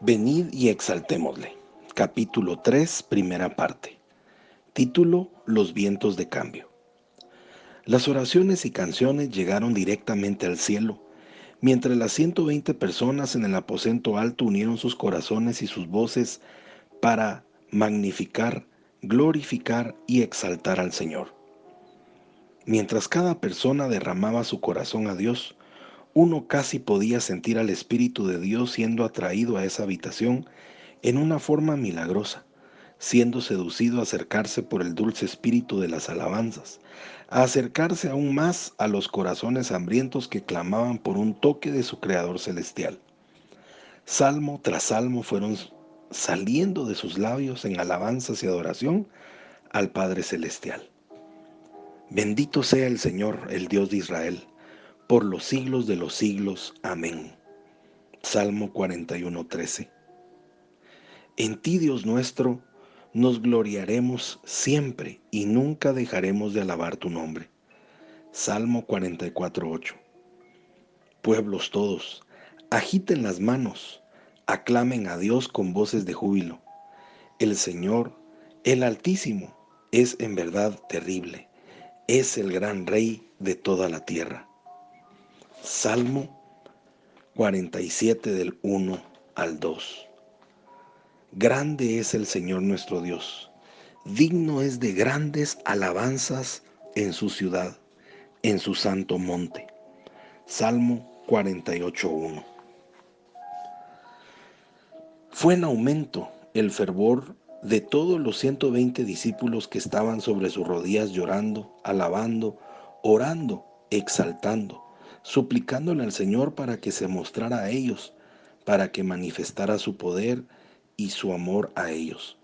Venid y exaltémosle. Capítulo 3, primera parte. Título Los vientos de cambio. Las oraciones y canciones llegaron directamente al cielo, mientras las 120 personas en el aposento alto unieron sus corazones y sus voces para magnificar, glorificar y exaltar al Señor. Mientras cada persona derramaba su corazón a Dios, uno casi podía sentir al Espíritu de Dios siendo atraído a esa habitación en una forma milagrosa, siendo seducido a acercarse por el dulce espíritu de las alabanzas, a acercarse aún más a los corazones hambrientos que clamaban por un toque de su Creador celestial. Salmo tras salmo fueron saliendo de sus labios en alabanzas y adoración al Padre Celestial. Bendito sea el Señor, el Dios de Israel por los siglos de los siglos. Amén. Salmo 41:13. En ti, Dios nuestro, nos gloriaremos siempre y nunca dejaremos de alabar tu nombre. Salmo 44:8. Pueblos todos, agiten las manos, aclamen a Dios con voces de júbilo. El Señor, el Altísimo, es en verdad terrible, es el gran Rey de toda la tierra. Salmo 47 del 1 al 2. Grande es el Señor nuestro Dios, digno es de grandes alabanzas en su ciudad, en su santo monte. Salmo 48.1. Fue en aumento el fervor de todos los 120 discípulos que estaban sobre sus rodillas llorando, alabando, orando, exaltando suplicándole al Señor para que se mostrara a ellos, para que manifestara su poder y su amor a ellos.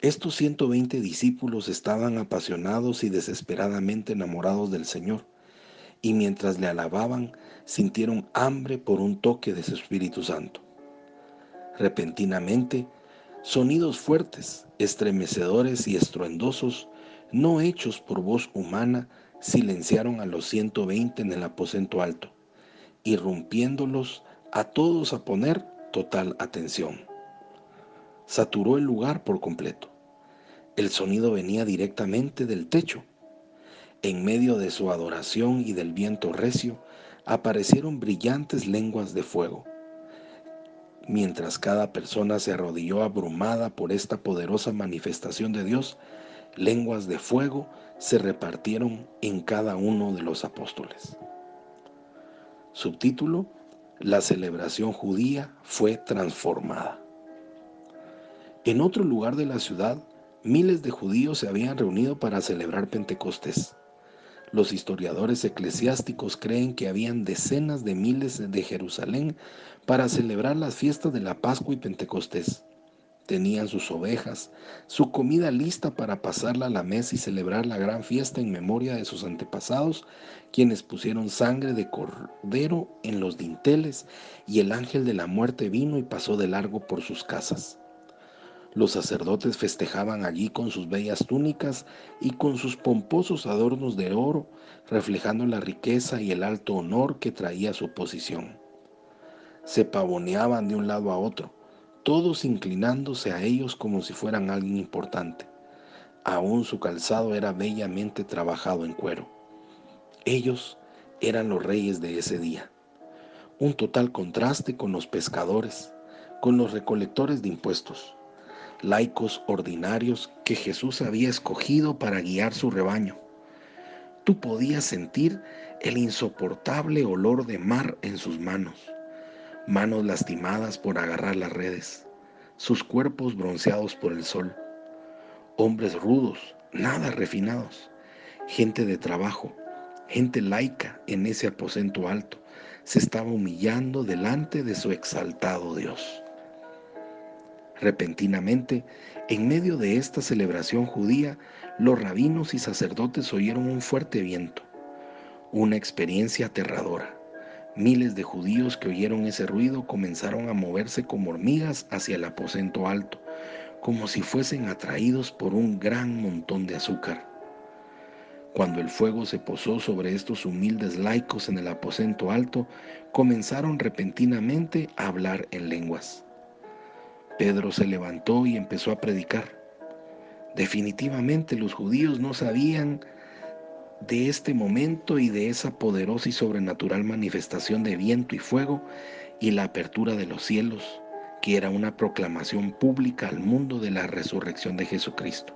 Estos 120 discípulos estaban apasionados y desesperadamente enamorados del Señor, y mientras le alababan, sintieron hambre por un toque de su Espíritu Santo. Repentinamente, sonidos fuertes, estremecedores y estruendosos, no hechos por voz humana, silenciaron a los 120 en el aposento alto, irrumpiéndolos a todos a poner total atención. Saturó el lugar por completo. El sonido venía directamente del techo. En medio de su adoración y del viento recio, aparecieron brillantes lenguas de fuego. Mientras cada persona se arrodilló abrumada por esta poderosa manifestación de Dios, lenguas de fuego se repartieron en cada uno de los apóstoles. Subtítulo, la celebración judía fue transformada. En otro lugar de la ciudad, miles de judíos se habían reunido para celebrar Pentecostés. Los historiadores eclesiásticos creen que habían decenas de miles de Jerusalén para celebrar las fiestas de la Pascua y Pentecostés. Tenían sus ovejas, su comida lista para pasarla a la mesa y celebrar la gran fiesta en memoria de sus antepasados, quienes pusieron sangre de cordero en los dinteles, y el ángel de la muerte vino y pasó de largo por sus casas. Los sacerdotes festejaban allí con sus bellas túnicas y con sus pomposos adornos de oro, reflejando la riqueza y el alto honor que traía su posición. Se pavoneaban de un lado a otro, todos inclinándose a ellos como si fueran alguien importante. Aún su calzado era bellamente trabajado en cuero. Ellos eran los reyes de ese día. Un total contraste con los pescadores, con los recolectores de impuestos, laicos ordinarios que Jesús había escogido para guiar su rebaño. Tú podías sentir el insoportable olor de mar en sus manos manos lastimadas por agarrar las redes, sus cuerpos bronceados por el sol, hombres rudos, nada refinados, gente de trabajo, gente laica en ese aposento alto, se estaba humillando delante de su exaltado Dios. Repentinamente, en medio de esta celebración judía, los rabinos y sacerdotes oyeron un fuerte viento, una experiencia aterradora. Miles de judíos que oyeron ese ruido comenzaron a moverse como hormigas hacia el aposento alto, como si fuesen atraídos por un gran montón de azúcar. Cuando el fuego se posó sobre estos humildes laicos en el aposento alto, comenzaron repentinamente a hablar en lenguas. Pedro se levantó y empezó a predicar. Definitivamente los judíos no sabían de este momento y de esa poderosa y sobrenatural manifestación de viento y fuego y la apertura de los cielos, que era una proclamación pública al mundo de la resurrección de Jesucristo.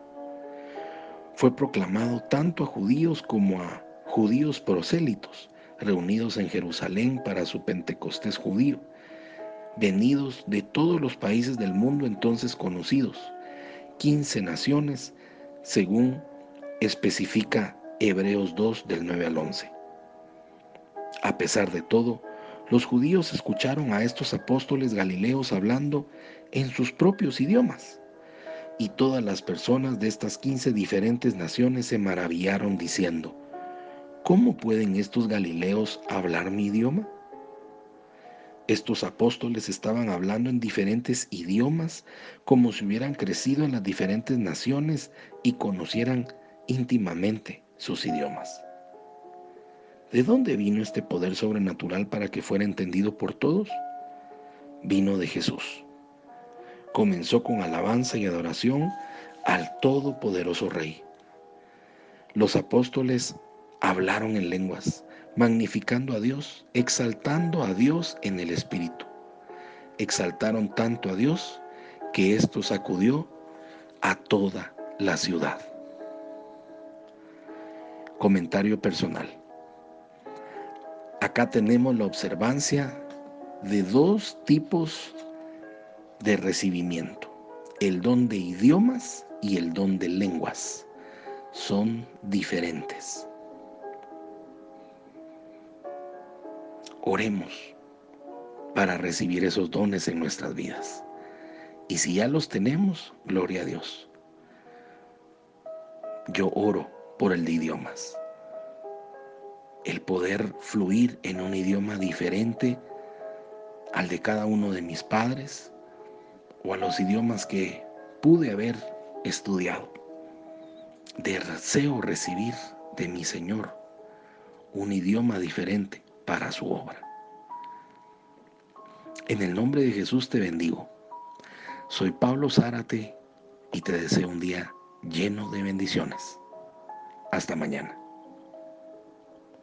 Fue proclamado tanto a judíos como a judíos prosélitos, reunidos en Jerusalén para su Pentecostés judío, venidos de todos los países del mundo entonces conocidos, 15 naciones, según especifica Hebreos 2 del 9 al 11. A pesar de todo, los judíos escucharon a estos apóstoles galileos hablando en sus propios idiomas. Y todas las personas de estas 15 diferentes naciones se maravillaron diciendo, ¿cómo pueden estos galileos hablar mi idioma? Estos apóstoles estaban hablando en diferentes idiomas como si hubieran crecido en las diferentes naciones y conocieran íntimamente sus idiomas. ¿De dónde vino este poder sobrenatural para que fuera entendido por todos? Vino de Jesús. Comenzó con alabanza y adoración al Todopoderoso Rey. Los apóstoles hablaron en lenguas, magnificando a Dios, exaltando a Dios en el Espíritu. Exaltaron tanto a Dios que esto sacudió a toda la ciudad. Comentario personal. Acá tenemos la observancia de dos tipos de recibimiento, el don de idiomas y el don de lenguas. Son diferentes. Oremos para recibir esos dones en nuestras vidas. Y si ya los tenemos, gloria a Dios. Yo oro por el de idiomas. El poder fluir en un idioma diferente al de cada uno de mis padres o a los idiomas que pude haber estudiado. Deseo recibir de mi Señor un idioma diferente para su obra. En el nombre de Jesús te bendigo. Soy Pablo Zárate y te deseo un día lleno de bendiciones. Hasta mañana.